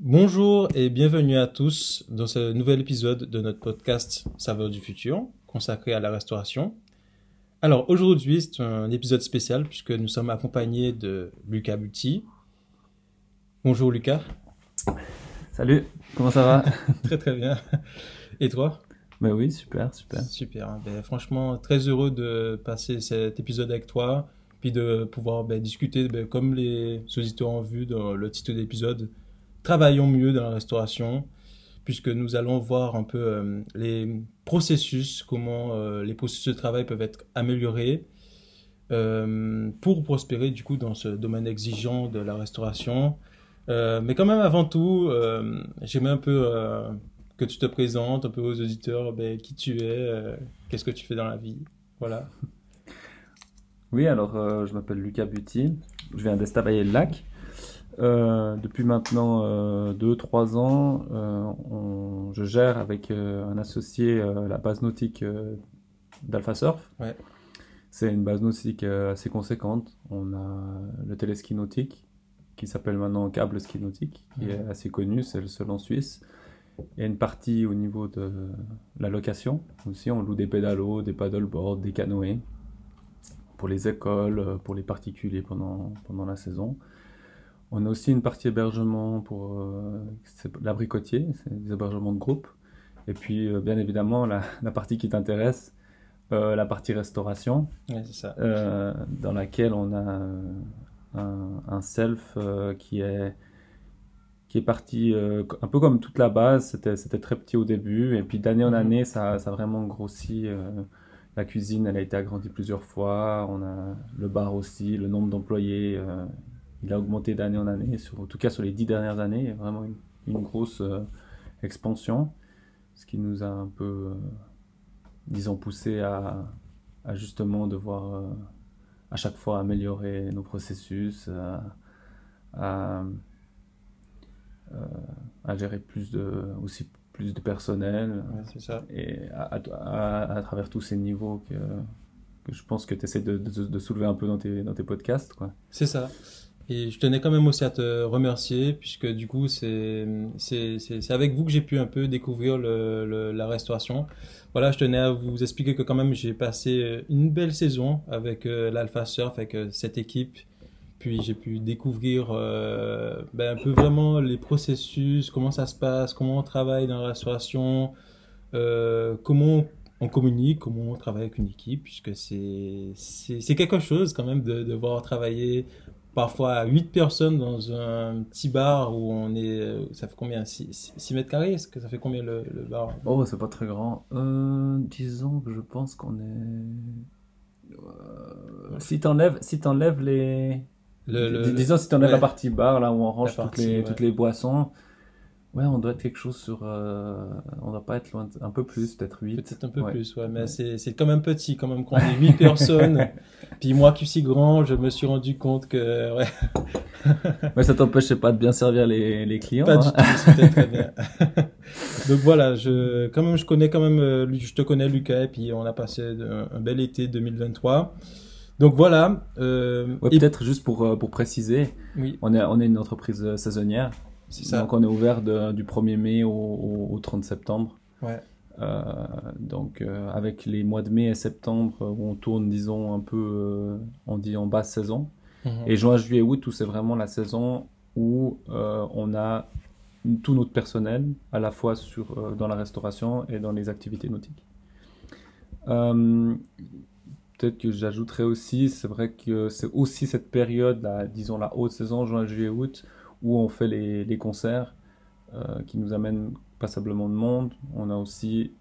Bonjour et bienvenue à tous dans ce nouvel épisode de notre podcast Saveur du futur consacré à la restauration. Alors aujourd'hui c'est un épisode spécial puisque nous sommes accompagnés de Lucas Butti. Bonjour Lucas. Salut, comment ça va Très très bien. Et toi? Ben oui, super, super. Super. Ben, franchement, très heureux de passer cet épisode avec toi, puis de pouvoir ben, discuter, ben, comme les auditeurs ont vu dans le titre de l'épisode, travaillons mieux dans la restauration, puisque nous allons voir un peu euh, les processus, comment euh, les processus de travail peuvent être améliorés euh, pour prospérer du coup dans ce domaine exigeant de la restauration. mais quand même, avant tout, j'aimerais un peu que tu te présentes un peu aux auditeurs ben, qui tu es, qu'est-ce que tu fais dans la vie. Voilà. Oui, alors je m'appelle Lucas Buty, je viens d'Estavayer-le-Lac. Euh, depuis maintenant 2-3 euh, ans, euh, je gère avec un associé la base nautique d'Alpha Surf. Ouais. C'est une base nautique assez conséquente. On a le téléski nautique qui s'appelle maintenant Câble Ski Nautique, qui est assez connu, c'est le seul en Suisse. Il y a une partie au niveau de la location. Aussi, on loue des pédalos, des paddleboards, des canoës pour les écoles, pour les particuliers pendant, pendant la saison. On a aussi une partie hébergement pour euh, l'abricotier, c'est des hébergements de groupe. Et puis, euh, bien évidemment, la, partie qui t'intéresse, euh, la partie restauration, ça. dans laquelle on a un, self qui est qui est parti un peu comme toute la base. C'était c'était très petit au début, et puis d'année en mhm. année, ça, ça a vraiment grossi. la cuisine, elle a été agrandie plusieurs fois. On a le bar aussi, le nombre d'employés il a augmenté d'année en année, sur, en tout cas sur les dix dernières années, il y a vraiment une, grosse euh, expansion, ce qui nous a un peu, euh, disons, poussé à, justement devoir euh, à chaque fois améliorer nos processus, à, à, gérer plus de, aussi plus de personnel, ça. et à, travers tous ces niveaux que, je pense que tu essaies de, de, soulever un peu dans tes, dans tes podcasts. C'est ça. Et je tenais quand même aussi à te remercier, puisque du coup, c'est avec vous que j'ai pu un peu découvrir la restauration. Voilà, je tenais à vous expliquer que quand même, j'ai passé une belle saison avec euh, l'Alpha Surf, avec euh, cette équipe. Puis j'ai pu découvrir euh, ben, un peu vraiment les processus, comment ça se passe, comment on travaille dans la restauration, comment on communique, comment on travaille avec une équipe, puisque c'est quelque chose quand même de, de voir travailler parfois 8 personnes dans un petit bar où on est. Ça fait combien 6, mètres carrés? Est-ce que ça fait combien le, bar? Oh, c'est pas très grand. Euh, disons que je pense qu'on est. Euh, si t'enlèves si enlèves les. Le, disons si t'enlèves la partie bar, là où on range toutes, les, toutes les boissons. Ouais, on doit être quelque chose sur. Euh, on doit pas être loin. Un peu plus, peut-être 8. Peut-être un peu plus, ouais. Mais c'est, c'est quand même petit, quand même, quand on est 8 personnes. Puis moi qui suis grand, je me suis rendu compte que. Ouais. Mais ça t'empêchait pas de bien servir les, les clients. Pas du hein. tout, c'était très bien. Donc voilà, je, quand même, je connais quand même. Euh, je te connais, Lucas, et puis on a passé un, bel été 2023. Donc voilà. Euh, peut-être juste pour, euh, pour préciser, oui. on, est, on est une entreprise saisonnière. Donc on est ouvert du 1er mai au, 30 septembre. Ouais. Euh, donc euh, avec les mois de mai et septembre où on tourne, disons, un peu, euh, on dit en basse saison. Mhm. Et juin, juillet, août, où c'est vraiment la saison où on a tout notre personnel, à la fois sur, dans la restauration et dans les activités nautiques. Peut-être que j'ajouterais aussi, c'est vrai que c'est aussi cette période, disons la haute saison, juin, juillet, août, où on fait les, les concerts euh, qui nous amènent passablement de monde. On a aussi.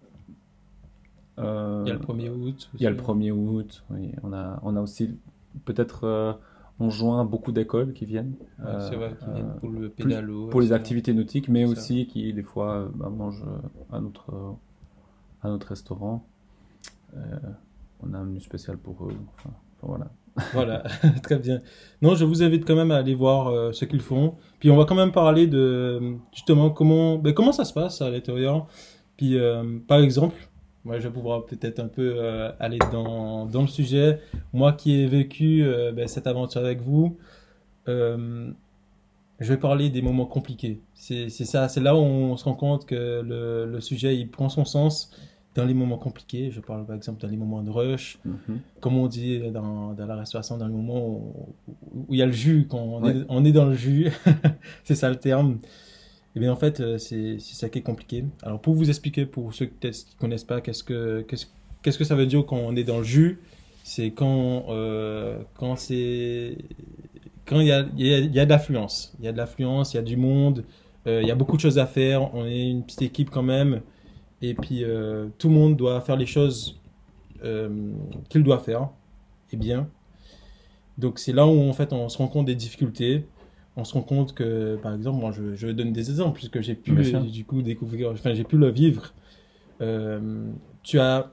Euh, il y a le 1er août. Il y a le 1er août, oui. On a, on a aussi peut-être euh, en juin beaucoup d'écoles qui viennent. c'est vrai, qui viennent pour le pédalo. Pour les activités nautiques, mais aussi qui des fois bah, mangent à notre, à notre restaurant. on a un menu spécial pour eux. Enfin, voilà voilà, très bien. Non, je vous invite quand même à aller voir euh, ce qu'ils font. Puis on va quand même parler de justement comment, ben, comment ça se passe à l'intérieur. Puis euh, par exemple, moi je vais pouvoir peut-être un peu euh, aller dans, dans, le sujet. Moi qui ai vécu ben, cette aventure avec vous, je vais parler des moments compliqués. C'est ça, c'est là où on se rend compte que le, le, sujet il prend son sens dans les moments compliqués. Je parle par exemple dans les moments de rush, mm-hmm. comme on dit dans, dans, la restauration, dans le moment où, il y a le jus, quand on, est, on est, dans le jus, c'est ça le terme. Et eh bien en fait, euh, c'est ça qui est compliqué. Alors pour vous expliquer, pour ceux qui ne connaissent pas, qu'est-ce que, qu'est-ce, que ça veut dire quand on est dans le jus C'est quand, euh, quand c'est quand il y a, il y a, de l'affluence. Il y a de l'affluence, il y a du monde, euh, il y a beaucoup de choses à faire. On est une petite équipe quand même. Et puis, euh, tout le monde doit faire les choses euh, qu'il doit faire. Et bien. Donc, c'est là où, en fait, on se rend compte des difficultés. On se rend compte que, par exemple, moi, je, je donne des exemples, puisque j'ai pu, du coup, découvrir, enfin, j'ai pu le vivre. tu as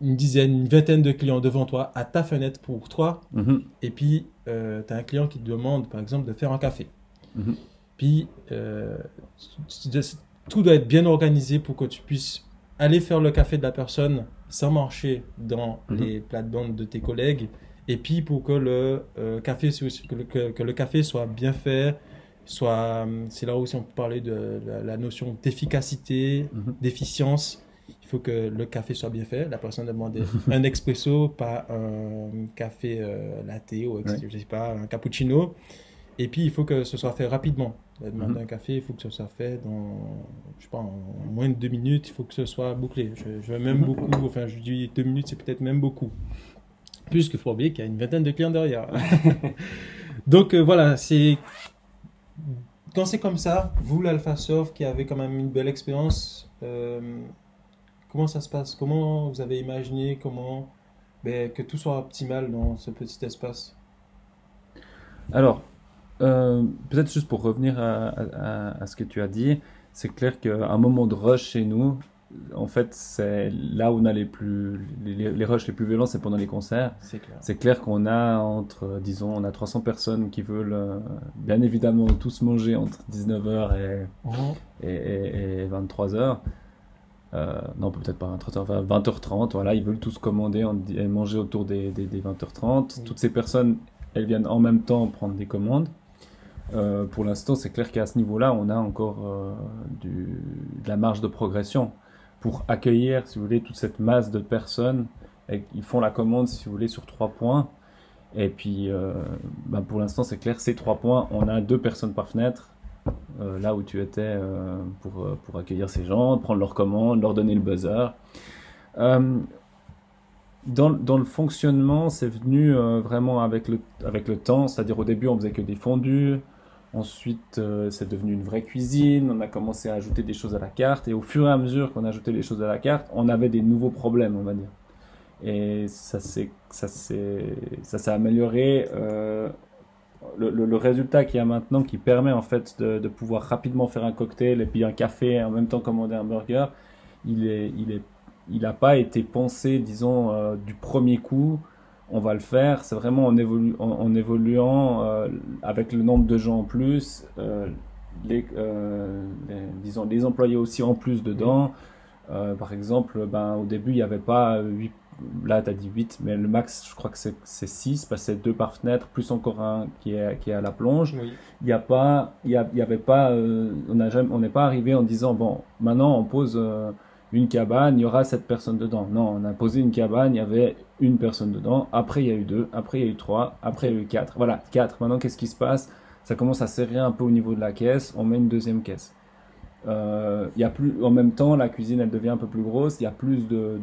une dizaine, une vingtaine de clients devant toi à ta fenêtre pour toi. Mhm. Et puis, euh, tu as un client qui te demande, par exemple, de faire un café. Mhm. Puis, euh, tout doit être bien organisé pour que tu puisses aller faire le café de la personne sans marcher dans mhm. les plates-bandes de tes collègues. Et puis, pour que le, euh, café, que que, le café soit bien fait, soit, c'est là aussi on peut parler de la notion d'efficacité, d'efficience il faut que le café soit bien fait. La personne demande un expresso, pas un café euh, latte ou je sais pas, un cappuccino. Et puis, il faut que ce soit fait rapidement. La demande mhm. d'un café, il faut que ce soit fait dans, je sais pas, en moins de deux minutes, il faut que ce soit bouclé. Je, je veux même mhm. beaucoup, enfin, je dis deux minutes, c'est peut-être même beaucoup. Puisqu'il faut oublier qu'il y a une vingtaine de clients derrière. Donc, euh, voilà, c'est. Quand c'est comme ça, vous, l'Alpha Soft, qui avez quand même une belle expérience, euh, Comment ça se passe? Comment vous avez imaginé comment ben, que tout soit optimal dans ce petit espace? Alors, euh, peut-être juste pour revenir à, ce que tu as dit, c'est clair qu'à un moment de rush chez nous, en fait, c'est là où on a les plus les, les rushs les plus violents, c'est pendant les concerts. C'est clair. C'est clair qu'on a entre, disons, on a 300 personnes qui veulent euh, bien évidemment tous manger entre 19h et, mhm. et, et 23h. Euh, non, peut-être pas 20h30, 20h30. Voilà, ils veulent tous commander et manger autour des, 20h30. Toutes ces personnes, elles viennent en même temps prendre des commandes. Euh, pour l'instant, c'est clair qu'à ce niveau-là, on a encore euh, de la marge de progression pour accueillir, si vous voulez, toute cette masse de personnes. Ils font la commande, si vous voulez, sur trois points. Et puis, ben, pour l'instant, c'est clair, ces trois points, on a deux personnes par fenêtre. Euh, là où tu étais euh, pour, euh, pour, accueillir ces gens, prendre leurs commandes, leur donner le buzzer. Dans, dans, le fonctionnement, c'est venu vraiment avec le, avec le temps, c'est-à-dire au début on faisait que des fondus, ensuite c'est devenu une vraie cuisine, on a commencé à ajouter des choses à la carte, et au fur et à mesure qu'on ajoutait des choses à la carte, on avait des nouveaux problèmes, on va dire. Et ça s'est amélioré le, résultat qu'il y a maintenant qui permet en fait de, pouvoir rapidement faire un cocktail et puis un café et en même temps commander un burger, il est, il est, il n'a pas été pensé, disons, euh, du premier coup. On va le faire. C'est vraiment en, en, évoluant euh, avec le nombre de gens en plus, euh, les, disons, les employés aussi en plus dedans. par exemple, ben, au début, il n'y avait pas 8 là tu as dit 8, mais le max je crois que c'est 6 parce que c'est deux par fenêtre plus encore un qui est, qui est à la plonge. Il n'y a pas, il y, avait pas, euh, on n'est pas arrivé en disant bon maintenant on pose euh, une cabane, il y aura cette personne dedans. Non, on a posé une cabane, il y avait une personne dedans. Après il y a eu deux, après il y a eu trois, après il y a eu quatre. Voilà, quatre. Maintenant qu'est-ce qui se passe? Ça commence à serrer un peu au niveau de la caisse. On met une deuxième caisse. Euh, y a plus, en même temps, la cuisine elle devient un peu plus grosse. Il y a plus de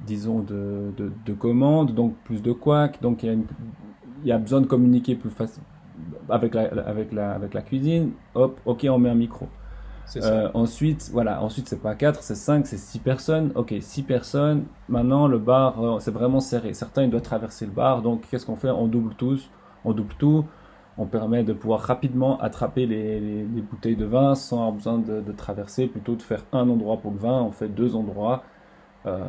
disons, de, de, commandes, donc plus de couacs, donc il y, a y a besoin de communiquer plus facile avec la, avec, la, avec la cuisine, hop, ok, on met un micro. Euh, ensuite, voilà, ensuite c'est pas 4, c'est 5, c'est 6 personnes. Ok, 6 personnes. Maintenant, le bar, euh, c'est vraiment serré. Certains, ils doivent traverser le bar. Donc, qu'est-ce qu'on fait? On double tous, on double tout. On permet de pouvoir rapidement attraper les, les, bouteilles de vin sans avoir besoin de, traverser. Plutôt de faire un endroit pour le vin, on fait deux endroits. Euh,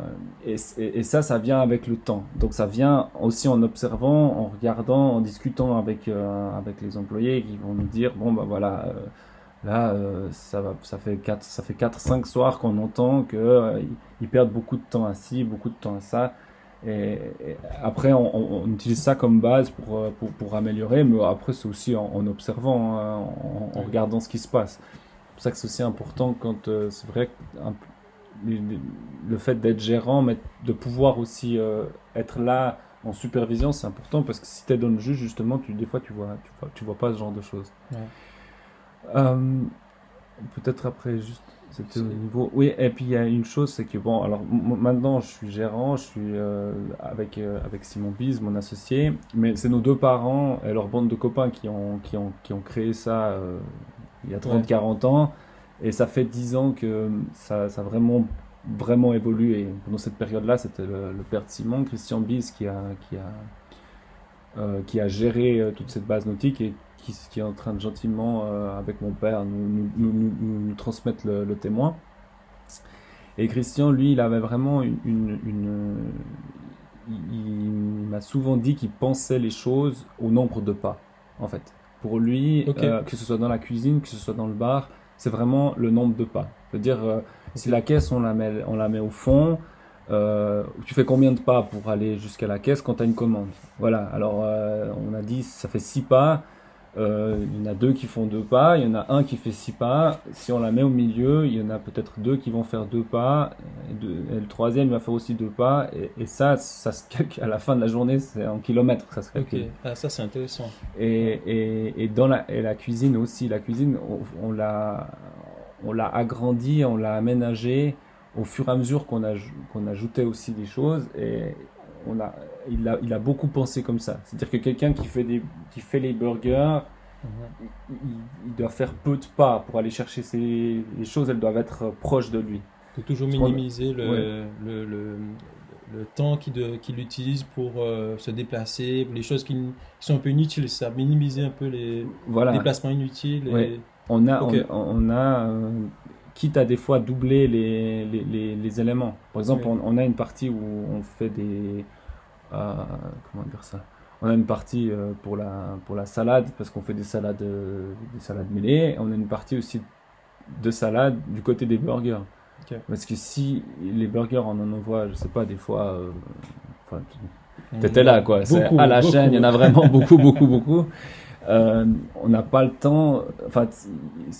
et, ça, ça vient avec le temps. Donc ça vient aussi en observant, en regardant, en discutant avec, euh, avec les employés qui vont nous dire, bon ben voilà, euh, là ça, va, ça fait 4, ça fait 4 5 soirs qu'on entend qu'ils ils perdent beaucoup de temps à ci, beaucoup de temps à ça. Et, après, on, utilise ça comme base pour, euh, pour, pour améliorer, mais après, c'est aussi en, observant, hein, en, regardant ce qui se passe. C'est pour ça que c'est aussi important quand euh, c'est vrai que le fait d'être gérant, mais de pouvoir aussi euh, être là en supervision, c'est important parce que si tu es dans le juge, justement, tu, des fois, tu vois, tu vois, tu vois pas ce genre de choses. Peut-être après, juste c'était au niveau. Oui, et puis il y a une chose, c'est que bon, alors maintenant je suis gérant, je suis euh, avec, euh, avec Simon Bise, mon associé, mais c'est nos deux parents et leur bande de copains qui ont, qui ont, qui ont créé ça euh, il y a 30-40 ans, et ça fait 10 ans que ça, ça a vraiment, vraiment évolué. pendant cette période-là, c'était le, père de Simon, Christian Bise, qui a, qui a, qui a géré toute cette base nautique et qui, est en train de gentiment, euh, avec mon père, nous, nous, nous, transmettre le, témoin. Et Christian, lui, il avait vraiment une. une, il, m'a souvent dit qu'il pensait les choses au nombre de pas, en fait. Pour lui, euh, que ce soit dans la cuisine, que ce soit dans le bar, c'est vraiment le nombre de pas. C'est-à-dire, euh, si la caisse, on la met, on la met au fond, tu fais combien de pas pour aller jusqu'à la caisse quand tu as une commande? Voilà, alors on a dit ça fait six pas, euh, il y en a deux qui font deux pas, il y en a un qui fait six pas. Si on la met au milieu, il y en a peut-être deux qui vont faire deux pas, et, le troisième va faire aussi deux pas. Et, ça, ça se calcule à la fin de la journée, c'est en kilomètres, ça se calcule. Ah, ça c'est intéressant. Et, et, dans la, la cuisine aussi, la cuisine, on, l'a, on l'a agrandi, on l'a aménagé au fur et à mesure qu'on a, qu'on ajoutait aussi des choses. Et on a, il, a, il a beaucoup pensé comme ça. C'est-à-dire que quelqu'un qui, fait des, qui fait les burgers, mhm. il, doit faire peu de pas pour aller chercher ces, les choses, elles doivent être proches de lui. Il faut toujours minimiser le, le, le, le, temps qu'il utilise pour euh, se déplacer, les choses qui, sont un peu inutiles, ça, minimiser un peu les déplacements inutiles. On a, on, a euh, quitte à des fois doubler les, les, les, éléments. Par exemple, on, a une partie où on fait des... Euh, comment dire ça? On a une partie euh, pour, la, pour la salade, parce qu'on fait des salades, euh, des salades mêlées. On a une partie aussi de salade du côté des burgers. Parce que si les burgers, on en envoie, je sais pas, des fois... Enfin, T'étais là, quoi. à la chaîne, il y en a vraiment beaucoup, beaucoup, beaucoup. Euh, on n'a pas le temps. Enfin,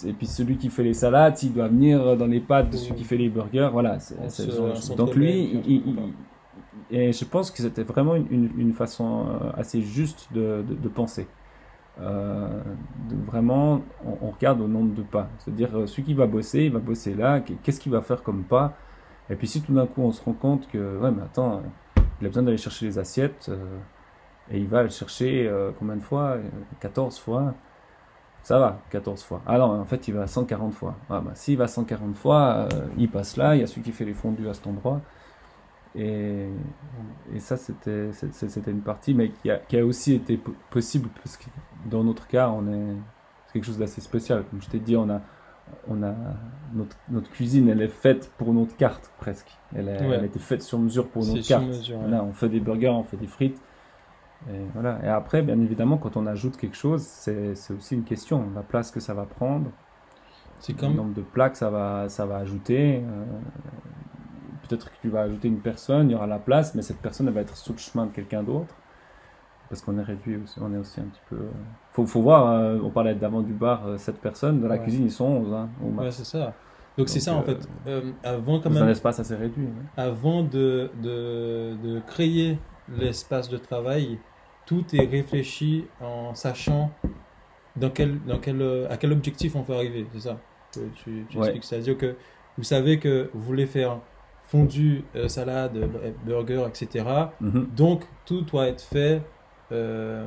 et puis celui qui fait les salades, il doit venir dans les pattes de celui qui fait les burgers. Voilà. donc lui, et je pense que c'était vraiment une, façon euh, assez juste de, penser. Euh, vraiment, on, regarde au nombre de pas. C'est-à-dire, celui qui va bosser, il va bosser là. Qu'est-ce qu'il va faire comme pas? Et puis si tout d'un coup on se rend compte que, ouais, mais attends, il a besoin d'aller chercher les assiettes. Et il va le chercher euh, combien de fois? 14 fois. Ça va, 14 fois. Ah non, en fait, il va 140 fois. Ah bah, s'il va 140 fois, euh, il passe là, il y a celui qui fait les fondus à cet endroit. Et, et ça, c'était, une partie, mais qui a, qui a aussi été possible, parce que dans notre cas, on est, c'est quelque chose d'assez spécial. Comme je t'ai dit, on a, on a notre, notre, cuisine, elle est faite pour notre carte, presque. Elle, elle a été faite sur mesure pour notre carte. on fait des burgers, on fait des frites. Et, voilà. et après, bien évidemment, quand on ajoute quelque chose, c'est aussi une question. La place que ça va prendre, comme... le nombre de plats que ça va, ça va ajouter. Euh, peut-être que tu vas ajouter une personne, il y aura la place, mais cette personne elle va être sur le chemin de quelqu'un d'autre. Parce qu'on est réduit aussi, on est aussi un petit peu. Euh, faut, faut voir, euh, on parlait d'avant du bar, 7 personnes, dans la cuisine ils sont 11. Hein, ouais, c'est ça. Donc c'est ça en fait. avant quand même. un espace assez réduit. Avant de, de, de créer l'espace de travail, tout est réfléchi en sachant dans quel, dans quel, à quel objectif on veut arriver. C'est ça que tu, tu expliques. C'est-à-dire que vous savez que vous voulez faire fondu, euh, salade, burger, etc. Mhm. Donc tout doit être fait euh,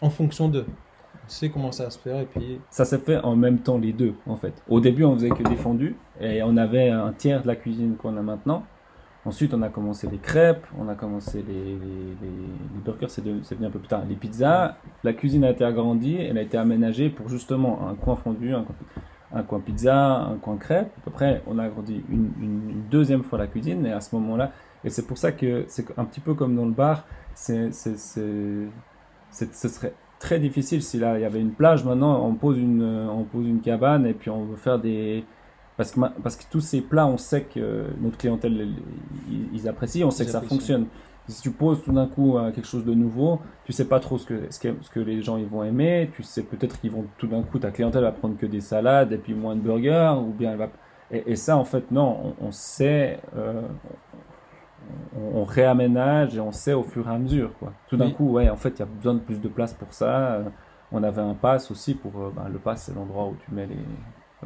en fonction de. Tu sais comment ça se fait et puis... Ça s'est fait en même temps les deux en fait. Au début on faisait que des fondus et on avait un tiers de la cuisine qu'on a maintenant. Ensuite, on a commencé les crêpes, on a commencé les, les, les, burgers, c'est venu un peu plus tard, les pizzas. La cuisine a été agrandie, elle a été aménagée pour justement un coin fondu, un, un coin pizza, un coin crêpe. À peu près, on a agrandi une, une, deuxième fois la cuisine, et à ce moment-là, et c'est pour ça que c'est un petit peu comme dans le bar, c'est, ce serait très difficile si là il y avait une plage. Maintenant, on pose une, on pose une cabane et puis on veut faire des parce que, parce que tous ces plats, on sait que notre clientèle, ils, apprécient, on sait que ça fonctionne. Si tu poses tout d'un coup euh, quelque chose de nouveau, tu sais pas trop ce que, ce que, ce que les gens ils vont aimer. Tu sais peut-être qu'ils vont tout d'un coup, ta clientèle va prendre que des salades et puis moins de burgers, ou bien elle va. Et, ça, en fait, non, on, sait, euh, on, réaménage et on sait au fur et à mesure. Quoi. Tout d'un coup, ouais, en fait, il y a besoin de plus de place pour ça. On avait un pass aussi pour. Ben, le pass, c'est l'endroit où tu mets les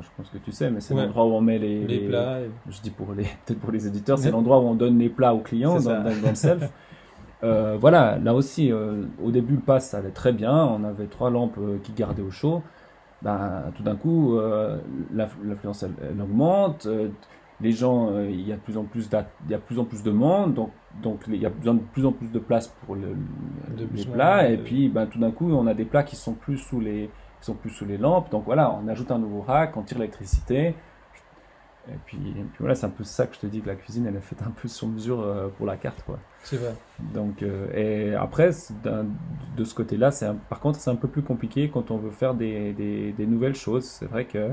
je pense que tu sais, mais c'est l'endroit où on met les, les, plats. Je dis pour les, peut-être pour les éditeurs, c'est l'endroit où on donne les plats aux clients dans, le self. Euh, voilà, là aussi, euh, au début, le pass, ça allait très bien. On avait trois lampes euh, qui gardaient au chaud. Ben, tout d'un coup, l'influence, elle, augmente. les gens, il y a de plus en plus, il y a plus en plus de monde, donc, donc il y a besoin de plus en plus de place pour le, les plats. Et puis, ben, tout d'un coup, on a des plats qui sont plus sous les sont plus sous les lampes. Donc voilà, on ajoute un nouveau rack, on tire l'électricité. Et puis, voilà, c'est un peu ça que je te dis que la cuisine, elle est faite un peu sur mesure euh, pour la carte, quoi. C'est vrai. Donc, euh, et après, de ce côté-là, c'est par contre, c'est un peu plus compliqué quand on veut faire des, des, nouvelles choses. C'est vrai que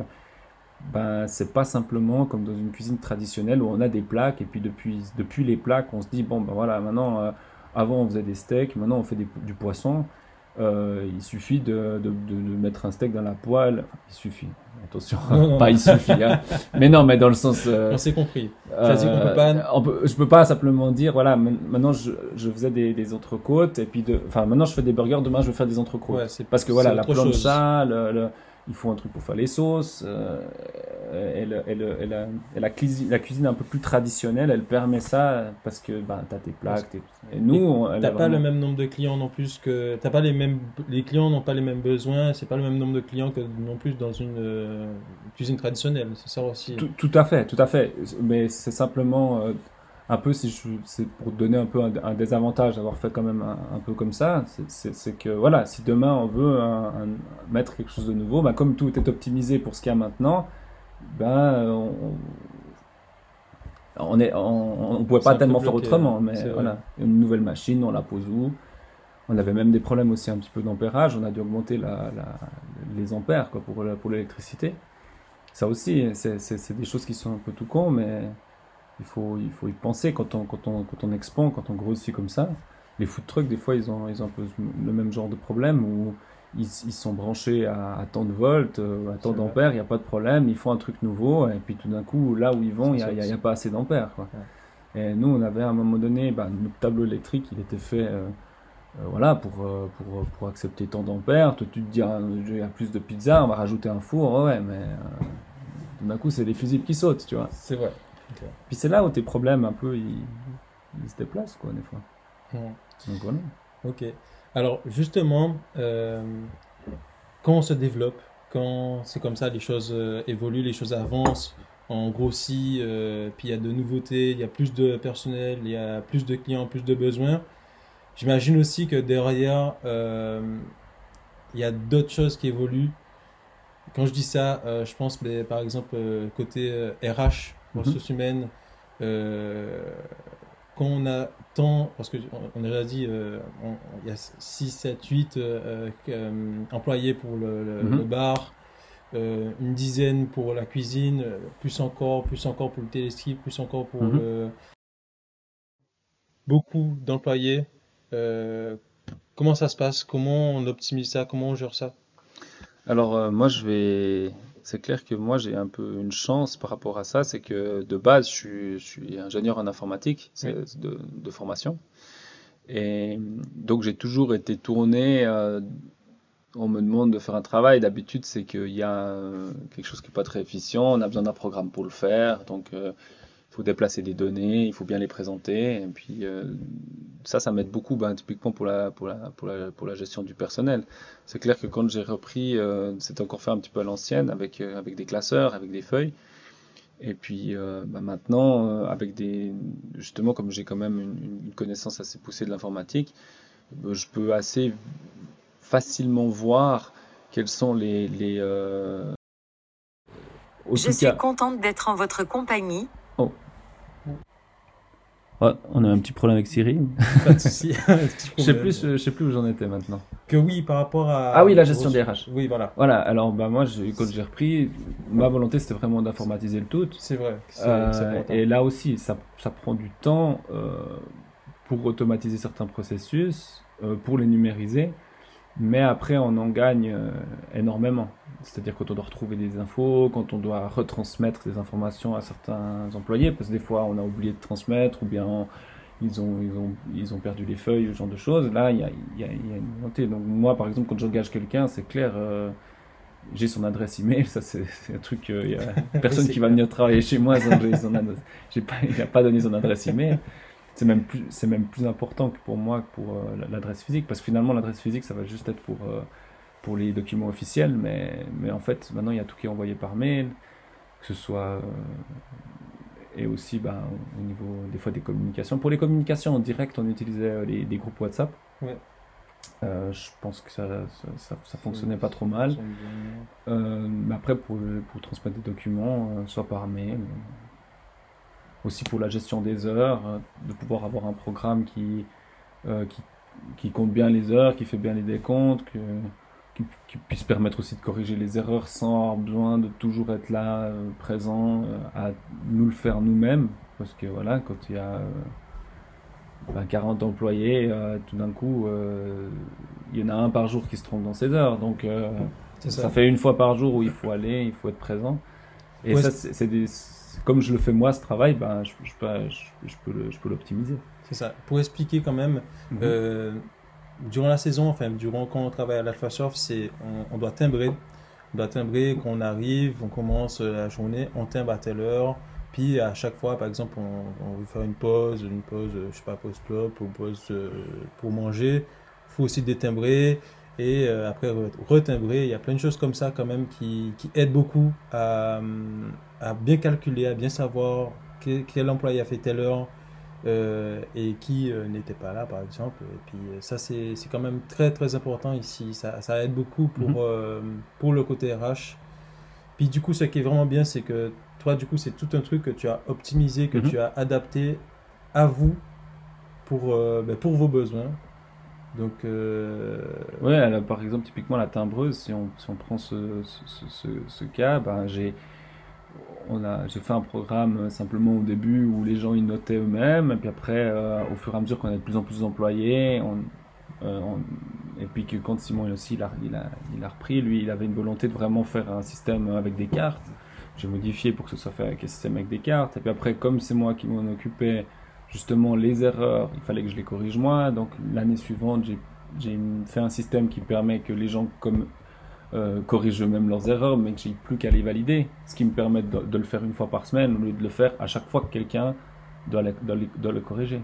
ben, c'est pas simplement comme dans une cuisine traditionnelle où on a des plaques et puis depuis, depuis les plaques, on se dit, bon, ben voilà, maintenant, euh, avant on faisait des steaks, maintenant on fait du poisson. Euh, il suffit de, de, de, mettre un steak dans la poêle. il suffit. Attention, pas il suffit. Hein. Mais non, mais dans le sens. Euh, on s'est compris. Euh, peut pas... On peut, je peux pas simplement dire, voilà, maintenant je, je faisais des, des entrecôtes et puis de, enfin maintenant je fais des burgers, demain je vais faire des entrecôtes. Ouais, Parce que voilà, la plancha, le, le, il faut un truc pour faire les sauces. Et, la, cuisine, la cuisine un peu plus traditionnelle, elle permet ça parce que bah, tu as tes plaques. Et nous, tu n'as pas le même nombre de clients non plus que. T'as pas les mêmes. Les clients n'ont pas les mêmes besoins, c'est pas le même nombre de clients que non plus dans une euh, cuisine traditionnelle. C'est ça aussi. Tout, à fait, tout à fait. Mais c'est simplement. Euh, un peu, si je, c'est pour donner un peu un, désavantage d'avoir fait quand même un, peu comme ça, c'est, que voilà, si demain on veut mettre quelque chose de nouveau, bah, comme tout est optimisé pour ce qu'il y a maintenant, ben on, on est, on, on pouvait pas tellement faire autrement, mais voilà, une nouvelle machine, on la pose où On avait même des problèmes aussi un petit peu d'ampérage, on a dû augmenter la, les ampères quoi, pour, pour l'électricité. Ça aussi, c'est des choses qui sont un peu tout con, mais il faut, il faut y penser quand on, quand, on, quand on expand, quand on grossit comme ça. Les food trucks, des fois, ils ont, ils ont un peu le même genre de problème où ils, ils sont branchés à, tant de volts, euh, à tant d'ampères, il n'y a pas de problème, ils font un truc nouveau, et puis tout d'un coup, là où ils vont, il n'y a, a, pas assez d'ampères. Et nous, on avait à un moment donné, bah, notre tableau électrique, il était fait euh, euh, voilà, pour, pour, pour, accepter tant d'ampères. Toi, tu te dis, ah, il y a plus de pizza, on va rajouter un four, ouais, mais tout d'un coup, c'est des fusibles qui sautent, tu vois. C'est vrai. Puis c'est là où tes problèmes un peu ils, se déplacent quoi des fois. Donc voilà. Ok. Alors justement, euh, quand on se développe, quand c'est comme ça, les choses euh, évoluent, les choses avancent, on grossit, euh, puis il y a de nouveautés, il y a plus de personnel, il y a plus de clients, plus de besoins. J'imagine aussi que derrière, il y a d'autres choses qui évoluent. Quand je dis ça, je pense par exemple côté RH, ressources mhm. humaines, euh, quand on a tant, parce qu'on a déjà dit, euh, il y a 6, 7, 8 employés pour le, mhm. bar, euh, une dizaine pour la cuisine, plus encore, plus encore pour le téléski, plus encore pour mhm. le... Beaucoup d'employés. comment ça se passe? Comment on optimise ça? Comment on gère ça? Alors, moi, je vais c'est clair que moi j'ai un peu une chance par rapport à ça, c'est que de base je suis, ingénieur en informatique de, formation. Et donc j'ai toujours été tourné, euh, on me demande de faire un travail, d'habitude c'est qu'il y a euh, quelque chose qui n'est pas très efficient, on a besoin d'un programme pour le faire, donc euh, faut déplacer des données, il faut bien les présenter, et puis ça, ça m'aide beaucoup, ben, typiquement pour la, pour, la, pour, la, pour la gestion du personnel. C'est clair que quand j'ai repris, euh, c'est encore fait un petit peu à l'ancienne, avec, euh, avec des classeurs, avec des feuilles. Et puis euh, ben maintenant, euh, avec des. Justement, comme j'ai quand même une, une, connaissance assez poussée de l'informatique, je peux assez facilement voir quels sont les. les je suis contente d'être en votre compagnie. Oh, on a un petit problème avec Siri. Pas de souci. je sais plus, je sais plus où j'en étais maintenant. Que oui, par rapport à. Ah oui, la gestion des RH. Oui, voilà. Voilà. Alors, bah moi, quand j'ai repris, ma volonté c'était vraiment d'informatiser le tout. C'est vrai. Euh, et là aussi, ça, ça, prend du temps. Euh, pour automatiser certains processus, pour les numériser. Mais après, on en gagne énormément. C'est-à-dire quand on doit retrouver des infos, quand on doit retransmettre des informations à certains employés, parce que des fois on a oublié de transmettre, ou bien ils ont, ils ont, ils ont perdu les feuilles, ce genre de choses. Là, il y a, il y a, une montée. Donc moi, par exemple, quand j'engage quelqu'un, c'est clair, euh, j'ai son adresse email. Ça, c'est un truc. Il y a personne qui va venir travailler chez moi sans son adresse. Pas, il n'a pas donné son adresse email. C'est même plus, c'est même plus important que pour moi que pour euh, l'adresse physique, parce que finalement, l'adresse physique, ça va juste être pour euh, pour les documents officiels, mais mais en fait, maintenant, il y a tout qui est envoyé par mail, que ce soit et aussi ben, au niveau des fois des communications. Pour les communications en direct, on utilisait euh, les, des groupes WhatsApp. Ouais. Euh, je pense que ça, ça, ça, fonctionnait pas trop mal. Euh, mais après, pour, pour transmettre des documents, soit par mail, aussi pour la gestion des heures, de pouvoir avoir un programme qui, qui, qui, compte bien les heures, qui fait bien les décomptes, que, qui, puisse permettre aussi de corriger les erreurs sans avoir besoin de toujours être là, euh, présent, euh, à nous le faire nous-mêmes. Parce que voilà, quand il y a 40 euh, ben, employés, tout d'un coup, il y en a un par jour qui se trompe dans ses heures. Donc ça. fait une fois par jour où il faut aller, il faut être présent. Et ça, c'est comme je le fais moi, ce travail, ben, je, je, peux, je peux l'optimiser. C'est ça. Pour expliquer quand même, mhm durant la saison, enfin, durant quand on travaille à l'AlphaSoft, c'est on, doit timbrer. On doit timbrer qu'on arrive, on commence la journée, on timbre à telle heure. Puis à chaque fois, par exemple, on, veut faire une pause, une pause, je sais pas, pause clope ou pause euh, pour manger. Il faut aussi détimbrer et euh, après retimbrer. Il y a plein de choses comme ça quand même qui, qui aident beaucoup à, à, bien calculer, à bien savoir quel, quel employé a fait telle heure, euh, et qui euh, n'était pas là, par exemple. Et puis euh, ça, c'est quand même très très important ici. Ça, ça aide beaucoup pour, mhm. pour le côté RH. Puis du coup, ce qui est vraiment bien, c'est que toi, du coup, c'est tout un truc que tu as optimisé, que mhm. tu as adapté à vous pour, ben, pour vos besoins. Donc, ouais, alors, par exemple, typiquement la timbreuse, si on, si on prend ce, ce, ce, ce cas, ben, j'ai on a, j'ai fait un programme euh, simplement au début où les gens ils notaient eux-mêmes, et puis après, euh, au fur et à mesure qu'on a de plus en plus d'employés, euh, et puis que quand Simon aussi il a, il, a, il a repris, lui il avait une volonté de vraiment faire un système avec des cartes. J'ai modifié pour que ce soit fait avec un système avec des cartes, et puis après, comme c'est moi qui m'en occupais, justement les erreurs, il fallait que je les corrige moi, donc l'année suivante j'ai, j'ai fait un système qui permet que les gens comme euh, corrigent eux-mêmes leurs erreurs, mais que j'ai plus qu'à les valider. Ce qui me permet de, le faire une fois par semaine au lieu de le faire à chaque fois que quelqu'un doit, doit, le corriger.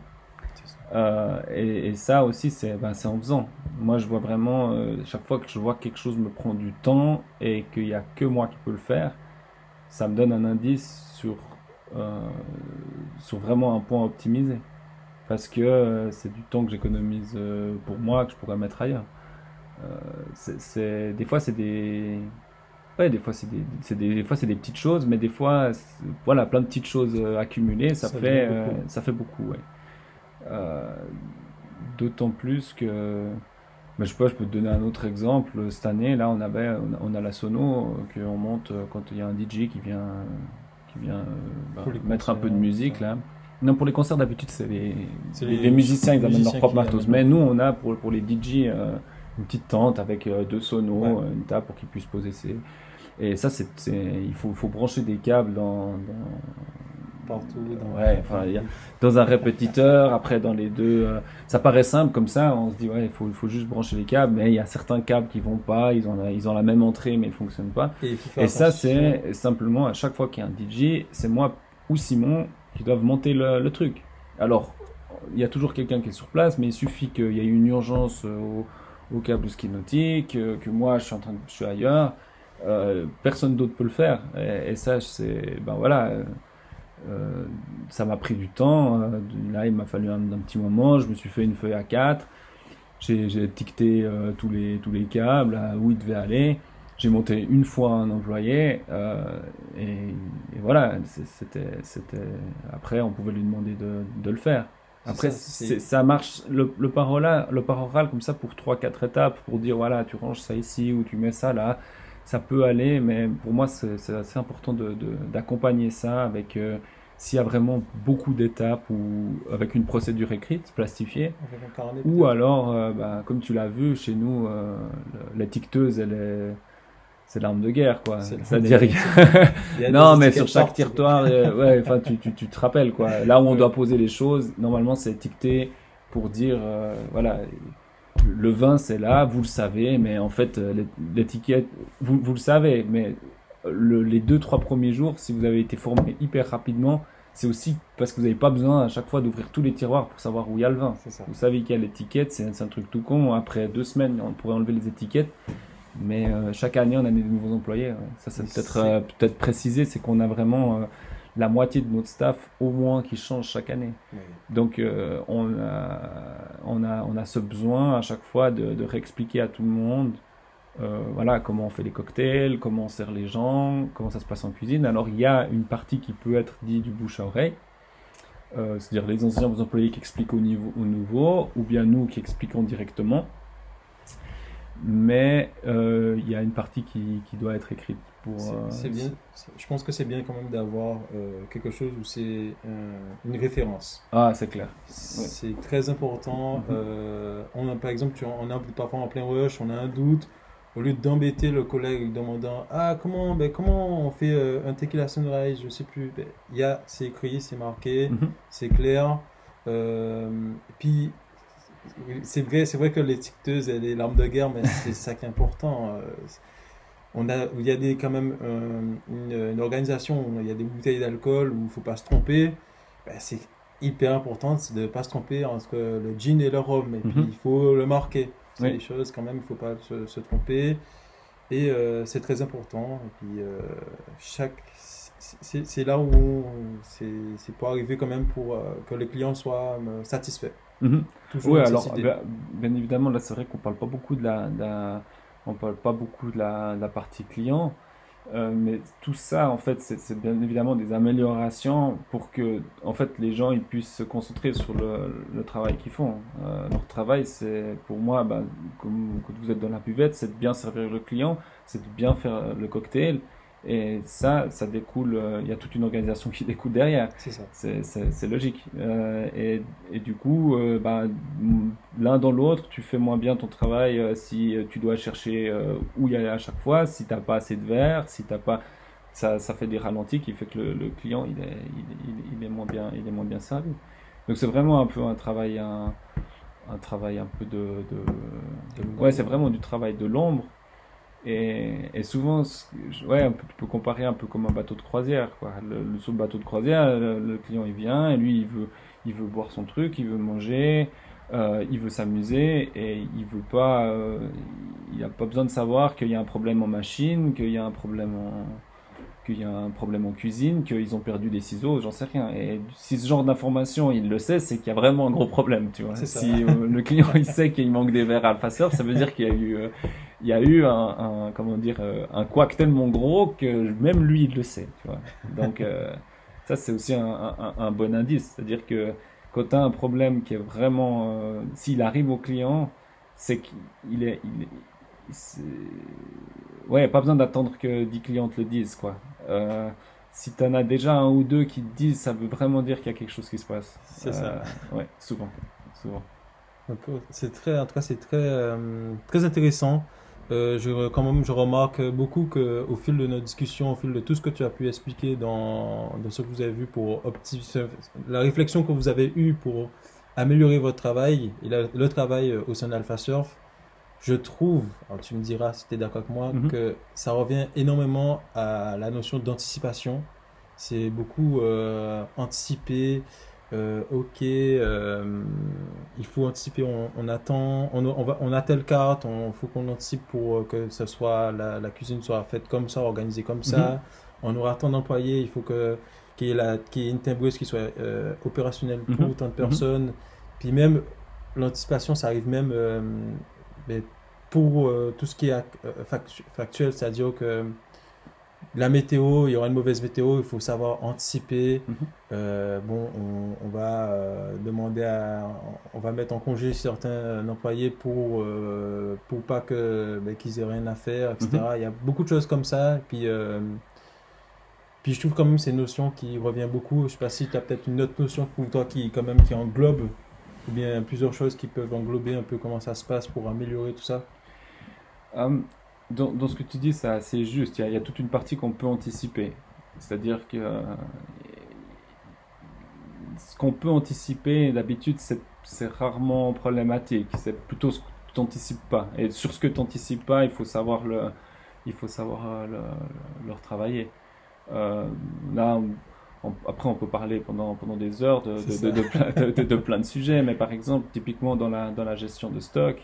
Euh, et, ça aussi, ben, c'est en faisant. Moi, je vois vraiment, euh, chaque fois que je vois que quelque chose me prend du temps et qu'il n'y a que moi qui peux le faire, ça me donne un indice sur, sur vraiment un point optimisé. Parce que c'est du temps que j'économise pour moi que je pourrais mettre ailleurs. Euh, c'est des fois c'est des ouais, des fois c'est des, des, des, fois c'est des petites choses, mais des fois voilà plein de petites choses euh, accumulées, ça, fait euh, ça fait beaucoup. Ouais. D'autant plus que mais je, peux, je peux te donner un autre exemple. Cette année, là, on, avait, on a la sono qu'on monte quand il y a un DJ qui vient, qui vient bah, mettre un peu de musique. Là. Non, pour les concerts, d'habitude, c'est les, les, musiciens, ils amènent leur propre matos. Mais nous, on a pour, pour les DJ une petite tente avec euh, deux sonos, euh, une table pour qu'ils puissent poser ses. Et ça, c'est, il faut, faut brancher des câbles dans, partout. Dans... Ouais, enfin, dans un répétiteur, après dans les deux. Euh, ça paraît simple comme ça, on se dit, ouais, il faut, faut juste brancher les câbles, mais il y a certains câbles qui vont pas, ils ont la, ils ont la même entrée, mais ils fonctionnent pas. Et, ça, c'est simplement à chaque fois qu'il y a un DJ, c'est moi ou Simon qui doivent monter le, le truc. Alors, il y a toujours quelqu'un qui est sur place, mais il suffit qu'il y ait une urgence au au câble ski nautique, euh, que moi je suis en train de, je suis ailleurs, euh, personne d'autre peut le faire. Et, ça, c'est, ben voilà, euh, ça m'a pris du temps. là, il m'a fallu un, petit moment. Je me suis fait une feuille à 4 j'ai, étiqueté tous les tous les câbles où il devait aller. J'ai monté une fois un employé et, voilà, c'était c'était. Après, on pouvait lui demander de, de le faire. Après, ça, marche, le, le, paroral, le paroral comme ça pour 3-4 étapes, pour dire voilà, tu ranges ça ici ou tu mets ça là, ça peut aller, mais pour moi, c'est assez important d'accompagner de, ça avec euh, s'il y a vraiment beaucoup d'étapes ou avec une procédure écrite, plastifiée, ou alors, euh, bah, comme tu l'as vu, chez nous, euh, l'étiqueteuse, elle est, c'est l'arme de guerre, quoi. Rien. non, mais sur chaque territoire, euh, ouais, enfin, tu, tu, tu, te rappelles, quoi. Là où on doit poser les choses, normalement, c'est étiqueté pour dire, voilà, le vin, c'est là, vous le savez, mais en fait, l'étiquette, vous, vous le savez, mais les deux, trois premiers jours, si vous avez été formé hyper rapidement, c'est aussi parce que vous n'avez pas besoin à chaque fois d'ouvrir tous les tiroirs pour savoir où il y a le vin. Vous savez qu'il y a l'étiquette, c'est un truc tout con. Après deux semaines, on pourrait enlever les étiquettes. Mais euh, chaque année, on a des nouveaux employés. Ça, c'est peut-être euh, peut-être précisé, c'est qu'on a vraiment euh, la moitié de notre staff au moins qui change chaque année. Donc, on, a, on, a, on a ce besoin à chaque fois de, de réexpliquer à tout le monde voilà, comment on fait les cocktails, comment on sert les gens, comment ça se passe en cuisine. Alors il y a une partie qui peut être dite du bouche à oreille, c'est-à-dire les anciens employés qui expliquent au, niveau, au nouveau, ou bien nous qui expliquons directement. Mais euh, il y a une partie qui, qui doit être écrite pour. C'est bien. Je pense que c'est bien quand même d'avoir quelque chose où c'est une référence. Ah, c'est clair. C'est très important. Mm-hmm. on a, par exemple, tu, on a parfois en plein rush, on a un doute au lieu d'embêter le collègue demandant ah comment ben comment on fait euh, un tequila sunrise je sais plus ben, il y a c'est écrit c'est marqué mhm. c'est clair euh, puis c'est vrai c'est vrai que l'étiqueteuse elle est l'arme de guerre mais c'est ça qui est important euh. on a il y a des quand même une, organisation où il y a des bouteilles d'alcool où il faut pas se tromper ben, c'est hyper important de ne pas se tromper entre le gin et le rhum et puis mhm. il faut le marquer c'est des choses quand même, il ne faut pas se, tromper. Et euh, c'est très important. Et puis, euh, chaque, c'est là où c'est pour arriver quand même pour euh, que les clients soient satisfaits. Mhm. Oui, alors bien, bien, évidemment, là c'est vrai qu'on parle pas beaucoup de la, de la, on parle pas beaucoup de la, de la partie client. Euh, mais tout ça, en fait, c'est bien évidemment des améliorations pour que, en fait, les gens ils puissent se concentrer sur le, le travail qu'ils font. Euh, leur travail, c'est pour moi, ben, comme quand vous êtes dans la buvette, c'est de bien servir le client, c'est de bien faire le cocktail, et ça, ça découle, euh, il y a toute une organisation qui découle derrière. C'est ça. C'est logique. Euh, et, et, du coup, euh, bah, l'un dans l'autre, tu fais moins bien ton travail si tu dois chercher où y aller à chaque fois, si tu n'as pas assez de verre, si t'as pas. Ça, ça fait des ralentis qui fait que le, le client il est, il, il, est moins bien, il est moins bien servi. Donc c'est vraiment un peu un travail, un, un travail un peu de, de, de ouais, c'est vraiment du travail de l'ombre et, et, souvent, ouais, tu peux comparer un peu comme un bateau de croisière. Quoi. Le, le bateau de croisière, le, client il vient et lui il veut, il veut boire son truc, il veut manger, euh, il veut s'amuser et il veut pas, euh, il a pas besoin de savoir qu'il y a un problème en machine, qu'il y a un problème en, qu'il y a un problème en cuisine, qu'ils ont perdu des ciseaux, j'en sais rien. Et si ce genre d'information, il le sait, c'est qu'il y a vraiment un gros problème, tu vois. Si euh, le client, il sait qu'il manque des verres Alpha Surf, ça veut dire qu'il y a eu, euh, il y a eu un, un comment dire, euh, un couac tellement gros que même lui, il le sait, tu vois. Donc, ça, c'est aussi un, un, un, bon indice. C'est-à-dire que quand tu as un problème qui est vraiment, s'il arrive au client, c'est qu'il est, il est ouais, pas besoin d'attendre que 10 clients te le disent, quoi. Euh, si tu en as déjà un ou deux qui te disent, ça veut vraiment dire qu'il y a quelque chose qui se passe. C'est ça. Euh, ouais, souvent. souvent. C'est très, en tout cas, c'est très, euh, très intéressant. je, quand même, je remarque beaucoup que au fil de notre discussion, au fil de tout ce que tu as pu expliquer dans, dans ce que vous avez vu pour optimiser, la réflexion que vous avez eue pour améliorer votre travail et le travail au sein d'Alpha Surf, je trouve, tu me diras si tu es d'accord avec moi, mhm. que ça revient énormément à la notion d'anticipation. C'est beaucoup euh, anticiper, euh, ok, euh, il faut anticiper, on, attend, on, on, va, on a telle carte, il faut qu'on anticipe pour que ce soit, la, la, cuisine soit faite comme ça, organisée comme ça. Mhm. On aura tant d'employés, il faut que qu'il y, ait une timbreuse qui soit opérationnelle pour mhm. tant de personnes. Puis même, l'anticipation, ça arrive même mais pour euh, tout ce qui est euh, factuel, c'est-à-dire que la météo, il y aura une mauvaise météo, il faut savoir anticiper. Mhm. Euh, bon, on, va demander à, on va mettre en congé certains employés pour pour pas que ben, qu'ils aient rien à faire, etc. Mhm. Il y a beaucoup de choses comme ça. Et puis Puis je trouve quand même c'est une notion qui revient beaucoup. Je sais pas si tu as peut-être une autre notion pour toi qui quand même qui englobe bien plusieurs choses qui peuvent englober un peu comment ça se passe pour améliorer tout ça. Hum, dans, dans, ce que tu dis, c'est juste. Il y, a, toute une partie qu'on peut anticiper. C'est-à-dire que euh, ce qu'on peut anticiper, d'habitude, c'est rarement problématique. C'est plutôt ce que tu n'anticipes pas. Et sur ce que tu n'anticipes pas, il faut savoir le, il faut savoir euh, le, le, retravailler. Euh, là, on, après, on peut parler pendant, pendant des heures de, de, de, de, plein de sujets, mais par exemple, typiquement dans la, dans la gestion de stock,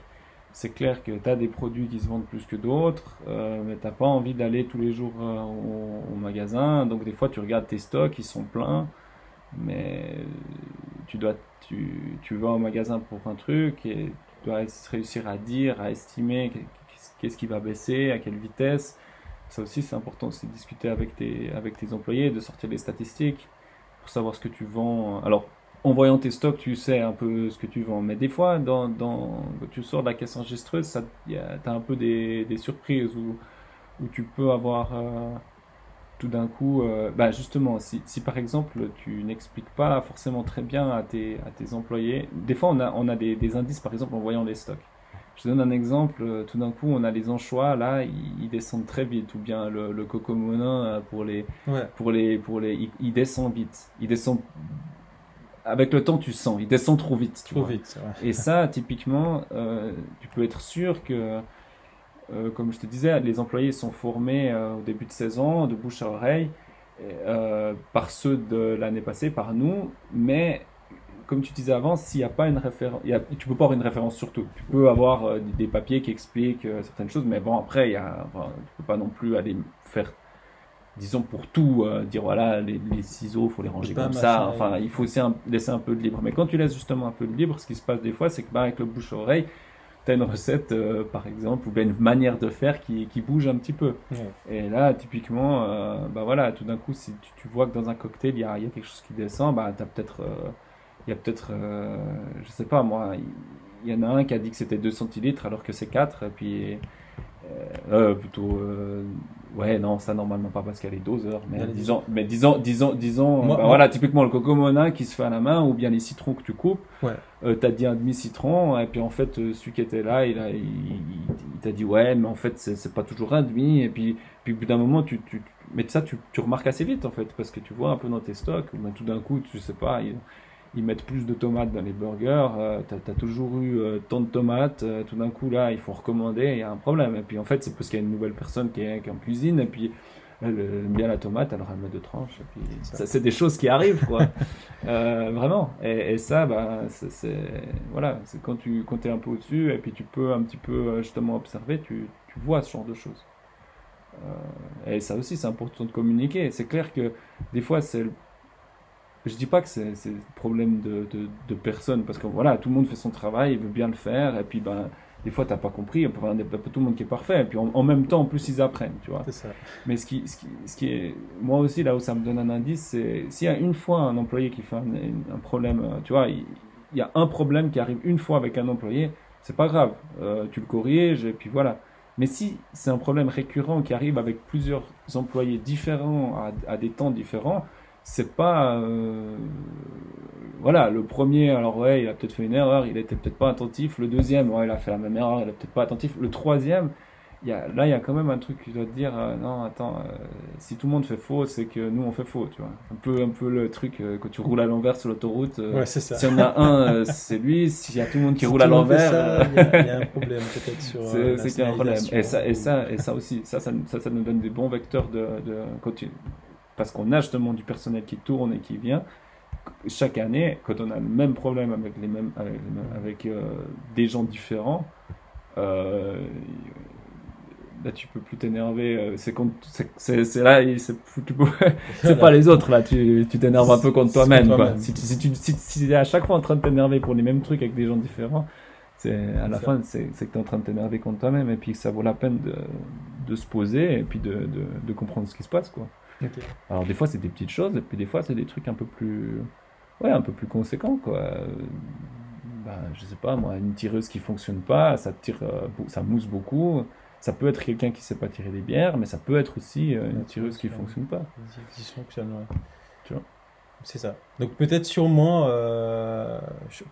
c'est clair que tu as des produits qui se vendent plus que d'autres, euh, mais tu n'as pas envie d'aller tous les jours euh, au, au, magasin. Donc des fois, tu regardes tes stocks, ils sont pleins, mais tu, dois, tu, tu vas au magasin pour un truc et tu dois réussir à dire, à estimer qu'est-ce qui va baisser, à quelle vitesse. Ça aussi, c'est important, c'est de discuter avec tes, avec tes employés, de sortir des statistiques pour savoir ce que tu vends. Alors, en voyant tes stocks, tu sais un peu ce que tu vends. Mais des fois, quand tu sors de la caisse enregistreuse, tu as un peu des, des surprises où, tu peux avoir euh, tout d'un coup. Euh, bah justement, si, par exemple tu n'expliques pas forcément très bien à tes, à tes employés, des fois on a, on a des, indices par exemple en voyant les stocks. Je te donne un exemple, euh, tout d'un coup on a les anchois, là ils, ils, descendent très vite, ou bien le, le coco monin pour les. Ouais. Pour les, pour les il, il descend vite. Il descend avec le temps, tu sens, il descend trop vite. trop vite, Et ça, typiquement, euh, tu peux être sûr que, euh, comme je te disais, les employés sont formés euh, au début de saison, de bouche à oreille, euh, par ceux de l'année passée, par nous, mais comme tu disais avant, s'il n'y a pas une référence, tu peux pas avoir une référence sur tout. Tu peux avoir euh, des, papiers qui expliquent euh, certaines choses, mais bon, après, il enfin, tu peux pas non plus aller faire disons pour tout euh, dire voilà les, les ciseaux faut les ranger comme ça enfin il faut aussi un, laisser un peu de libre mais quand tu laisses justement un peu de libre ce qui se passe des fois c'est que bah, avec le bouche oreille tu as une recette euh, par exemple ou bien une manière de faire qui, qui bouge un petit peu ouais. et là typiquement euh, bah voilà tout d'un coup si tu, tu, vois que dans un cocktail il y a, y a, quelque chose qui descend bah tu as peut-être il y a peut-être je sais pas moi il y, en a un qui a dit que c'était 2 centilitres alors que c'est 4 et puis euh, plutôt euh, ouais non ça normalement pas parce qu'elle est doseur mais Allez, disons mais disons disons disons moi, bah, moi, voilà typiquement le coco mona qui se fait à la main ou bien les citrons que tu coupes ouais. euh, t'as dit un demi citron et puis en fait euh, celui qui était là il a il t'a dit ouais mais en fait c'est pas toujours un demi et puis puis au bout d'un moment tu, tu mais ça tu, tu remarques assez vite en fait parce que tu vois un peu dans tes stocks mais tout d'un coup tu sais pas il, ils mettent plus de tomates dans les burgers, euh, tu as, toujours eu euh, tant de tomates, euh, tout d'un coup là, il faut recommander, il y a un problème. Et puis en fait, c'est parce qu'il y a une nouvelle personne qui est, qui est, en cuisine, et puis elle aime bien la tomate, alors elle met deux tranches. Et puis ça, c'est des choses qui arrivent, quoi. vraiment. Et, et ça, bah, c'est voilà, c'est quand tu quand es un peu au-dessus, et puis tu peux un petit peu justement observer, tu, tu vois ce genre de choses. et ça aussi, c'est important de communiquer. C'est clair que des fois, c'est je dis pas que c'est problème de, de, de, personne, parce que voilà, tout le monde fait son travail, il veut bien le faire, et puis ben, des fois, t'as pas compris, enfin, pas tout le monde qui est parfait, et puis en, en, même temps, en plus, ils apprennent, tu vois. Ça. Mais ce qui, ce, qui, ce qui est, moi aussi, là où ça me donne un indice, c'est s'il y a une fois un employé qui fait un, un problème, euh, tu vois, il, il, y a un problème qui arrive une fois avec un employé, c'est pas grave, euh, tu le corriges, et puis voilà. Mais si c'est un problème récurrent qui arrive avec plusieurs employés différents à, à des temps différents, c'est pas euh, voilà le premier alors ouais il a peut-être fait une erreur il était peut-être pas attentif. Le deuxième ouais il a fait la même erreur il a peut-être pas attentif. Le troisième y a, là il y a quand même un truc qui doit te dire euh, non attends euh, si tout le monde fait faux c'est que nous on fait faux tu vois. Un peu un peu le truc euh, quand tu roules à l'envers sur l'autoroute ouais, si on a un c'est lui. S'il y a tout le monde qui si roule à l'envers il, y, a un problème peut-être sur c'est qu'il y a un problème. Et ça et ça et ça aussi ça ça, ça, ça nous donne des bons vecteurs de, de continuer parce qu'on a justement du personnel qui tourne et qui vient. Chaque année, quand on a le même problème avec, les mêmes, avec, avec euh, des gens différents, euh, là tu peux plus t'énerver. Euh, c'est c'est là, c'est pas les autres là. Tu t'énerves un peu contre toi-même. Toi si, tu, si, tu, si, si es à chaque fois en train de t'énerver pour les mêmes trucs avec des gens différents, c'est à la fin c'est que tu es en train de t'énerver contre toi-même et puis que ça vaut la peine de, de se poser et puis de, de, de comprendre ce qui se passe quoi. Okay. Alors des fois c'est des petites choses et puis des fois c'est des trucs un peu plus ouais un peu plus conséquents quoi. Ben, je sais pas moi une tireuse qui fonctionne pas, ça tire ça mousse beaucoup. Ça peut être quelqu'un qui sait pas tirer des bières, mais ça peut être aussi une tireuse qui fonctionne pas. Qui fonctionne, ouais. Tu vois? C'est ça. Donc peut-être sûrement, euh,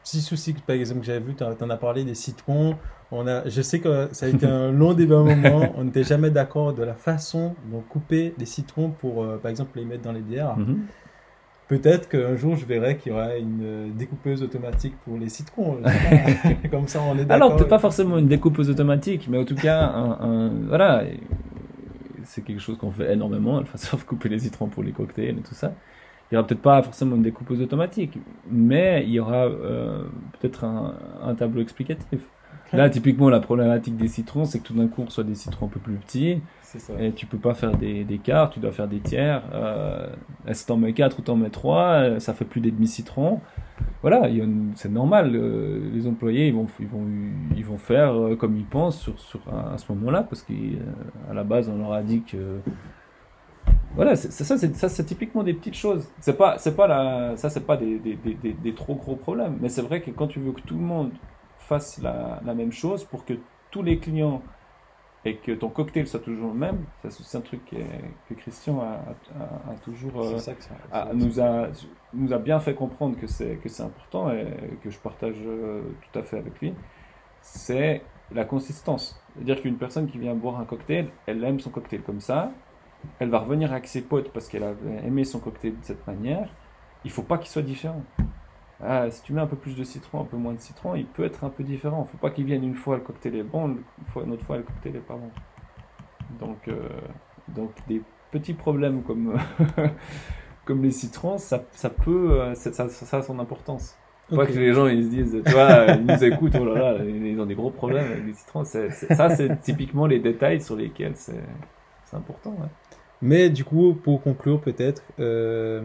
petit souci par exemple que j'avais vu, tu en as parlé des citrons. On a, je sais que ça a été un long débat moment. On n'était jamais d'accord de la façon dont couper les citrons pour, euh, par exemple, les mettre dans les bières. Mhm. Peut-être qu'un jour je verrai qu'il y aura une découpeuse automatique pour les citrons. Comme ça, on est d'accord. Alors peut-être pas forcément une découpeuse automatique, mais en tout cas, un, voilà, c'est quelque chose qu'on fait énormément. Enfin, sauf couper les citrons pour les cocktails et tout ça. Il n'y aura peut-être pas forcément une découpeuse automatique, mais il y aura euh, peut-être un, tableau explicatif. Là, typiquement, la problématique des citrons, c'est que tout d'un coup, on reçoit des citrons un peu plus petits. Et tu peux pas faire des, des quarts, tu dois faire des tiers. Euh, si t'en mets 4 ou t'en mets 3, euh, ça fait plus des demi-citrons. Voilà, c'est normal. Euh, les employés, ils vont, ils vont, ils vont faire comme ils pensent sur, sur à, ce moment-là, parce qu'à la base, on leur a dit que voilà, c'est ça, c'est ça, c'est typiquement des petites choses. C'est pas, c'est pas la, ça, c'est pas des, des, des, des, trop gros problèmes. Mais c'est vrai que quand tu veux que tout le monde fasse la, la, même chose pour que tous les clients et que ton cocktail soit toujours le même, c'est un truc que, Christian a, a, toujours, euh, nous a, nous a bien fait comprendre que c'est que c'est important et que je partage euh, tout à fait avec lui. C'est la consistance. C'est-à-dire qu'une personne qui vient boire un cocktail, elle aime son cocktail comme ça, elle va revenir avec ses potes parce qu'elle a aimé son cocktail de cette manière. Il faut pas qu'il soit différent. Ah, si tu mets un peu plus de citron, un peu moins de citron, il peut être un peu différent. Il faut pas qu'il vienne une fois le cocktail est bon, une, fois, une autre fois le cocktail est pas bon. Donc, euh, donc des petits problèmes comme, comme les citrons, ça, ça peut, euh, ça, ça, a son importance. Faut pas que les gens ils se disent, tu vois, ils nous écoutent, oh là là, ils ont des gros problèmes avec les citrons. ça, c'est typiquement les détails sur lesquels c'est important. Ouais. Mais du coup, pour conclure peut-être, euh,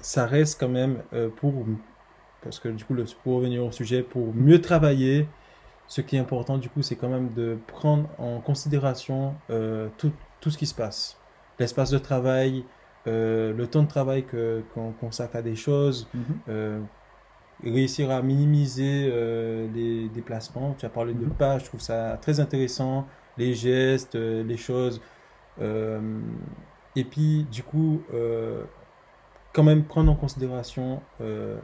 ça reste quand même euh, pour, parce que du coup, pour revenir au sujet, pour mieux travailler, ce qui est important du coup, c'est quand même de prendre en considération euh, tout, tout, ce qui se passe. L'espace de travail, le temps de travail qu'on consacre à des choses, mhm. réussir à minimiser les déplacements. Tu as parlé de mhm. pas, je trouve ça très intéressant, les gestes, les choses. Euh, et puis, du coup, euh, quand même prendre en considération euh,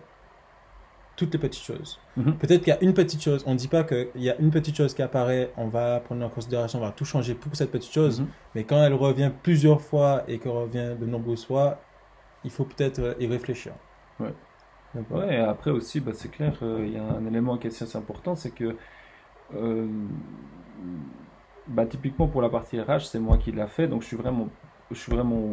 toutes les petites choses. Mhm. Peut-être qu'il y a une petite chose, on ne dit pas qu'il y a une petite chose qui apparaît, on va prendre en considération, on va tout changer pour cette petite chose, mhm. mais quand elle revient plusieurs fois et qu'elle revient de nombreuses fois, il faut peut-être y réfléchir. Ouais. Ouais, et après aussi, bah, c'est clair, il y a un élément qui est assez important, c'est que bah, typiquement pour la partie RH, c'est moi qui l'a fait, donc je suis vraiment, je suis vraiment,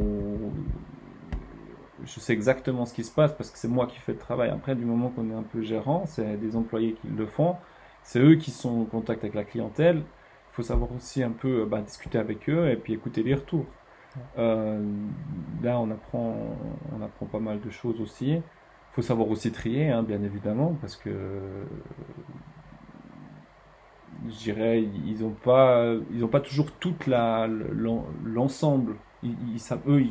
je sais exactement ce qui se passe parce que c'est moi qui fais le travail. Après, du moment qu'on est un peu gérant, c'est des employés qui le font, c'est eux qui sont en contact avec la clientèle. Il faut savoir aussi un peu bah, discuter avec eux et puis écouter les retours. Euh, là, on apprend, on apprend pas mal de choses aussi. Il faut savoir aussi trier, hein, bien évidemment, parce que je dirais, ils n'ont pas, ils ont pas toujours toute la l'ensemble. Ils, eux,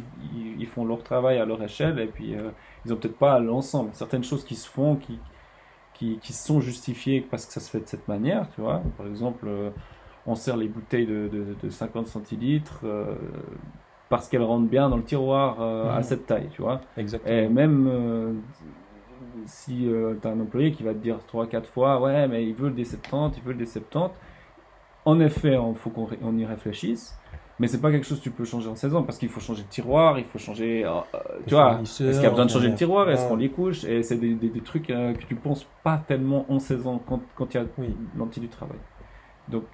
ils, font leur travail à leur échelle et puis euh, ils ont peut-être pas l'ensemble. Certaines choses qui se font, qui, qui, qui, sont justifiées parce que ça se fait de cette manière, tu vois. Par exemple, euh, on sert les bouteilles de, de, 50 centilitres euh, parce qu'elles rentrent bien dans le tiroir à mmh. cette taille, tu vois. Exactement. Et même si euh, tu as un employé qui va te dire 3-4 fois, ouais, mais il veut le D70, il veut le D70, en effet, il faut qu'on y réfléchisse. Mais c'est pas quelque chose que tu peux changer en 16 ans parce qu'il faut changer le tiroir, il faut changer. Euh, euh, tu vois, est-ce qu'il y a besoin de changer le tiroir Est-ce qu'on les couche Et c'est des, des, trucs que tu penses pas tellement en 16 ans quand, quand il y a oui. l'anti du travail. Donc,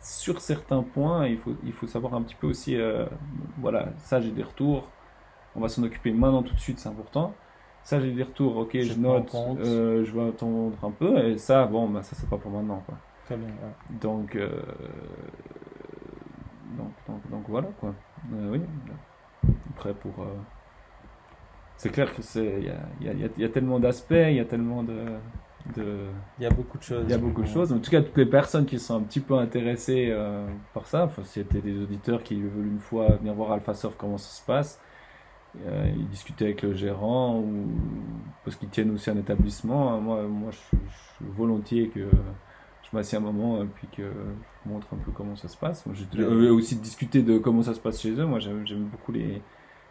sur certains points, il faut, il faut savoir un petit peu aussi. voilà, ça j'ai des retours. On va s'en occuper maintenant tout de suite, c'est important. Ça, j'ai des retours, ok, je, note, euh, je vais attendre un peu, et ça, bon, bah, ça, c'est pas pour maintenant, quoi. Très bien, Donc, euh, donc, donc, donc, voilà, quoi. Euh, oui, après, pour. C'est clair que c'est. Il y a, y, a, y a, tellement d'aspects, il y a tellement de. De... Il y a beaucoup de choses. Il y a beaucoup de choses. En tout cas, toutes les personnes qui sont un petit peu intéressées par ça, enfin, si c'était des auditeurs qui veulent une fois venir voir AlphaSoft comment ça se passe, euh, ils discutaient avec le gérant ou parce qu'ils tiennent aussi un établissement. Moi, moi je, suis volontiers que je m'assieds un moment et puis que je montre un peu comment ça se passe. Moi, J'ai aussi discuté de comment ça se passe chez eux. Moi, j'aime beaucoup les,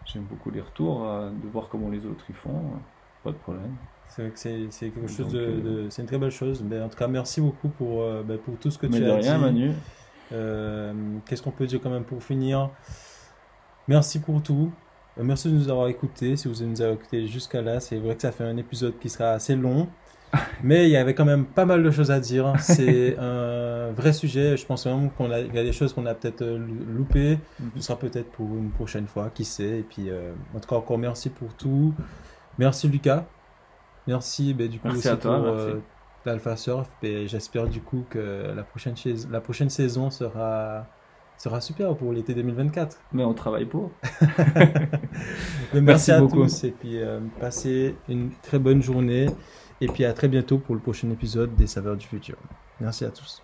j'aime beaucoup les retours, euh, de voir comment les autres y font. Pas de problème. C'est vrai que c'est quelque chose de, euh, de- c'est une très belle chose. Mais en tout cas, merci beaucoup pour, euh, ben, pour tout ce que Mais tu as rien, dit. Manu. Euh, Qu'est-ce qu'on peut dire quand même pour finir? Merci pour tout. Euh, Merci de nous avoir écoutés. Si vous nous avez écoutés jusqu'à là, c'est vrai que ça fait un épisode qui sera assez long. Mais il y avait quand même pas mal de choses à dire. C'est un vrai sujet. Je pense vraiment qu'on a, il y a des choses qu'on a peut-être euh, loupées. Ce sera peut-être pour une prochaine fois, qui sait. Et puis, euh, en tout cas, encore merci pour tout. Merci Lucas. Merci ben, du coup Merci aussi à toi, pour euh, l'Alpha Surf. Et j'espère du coup que la prochaine, chais- la prochaine saison sera, sera super pour l'été 2024. Mais on travaille pour. Merci à beaucoup. tous et puis euh, passez une très bonne journée. Et puis à très bientôt pour le prochain épisode des Saveurs du Futur. Merci à tous.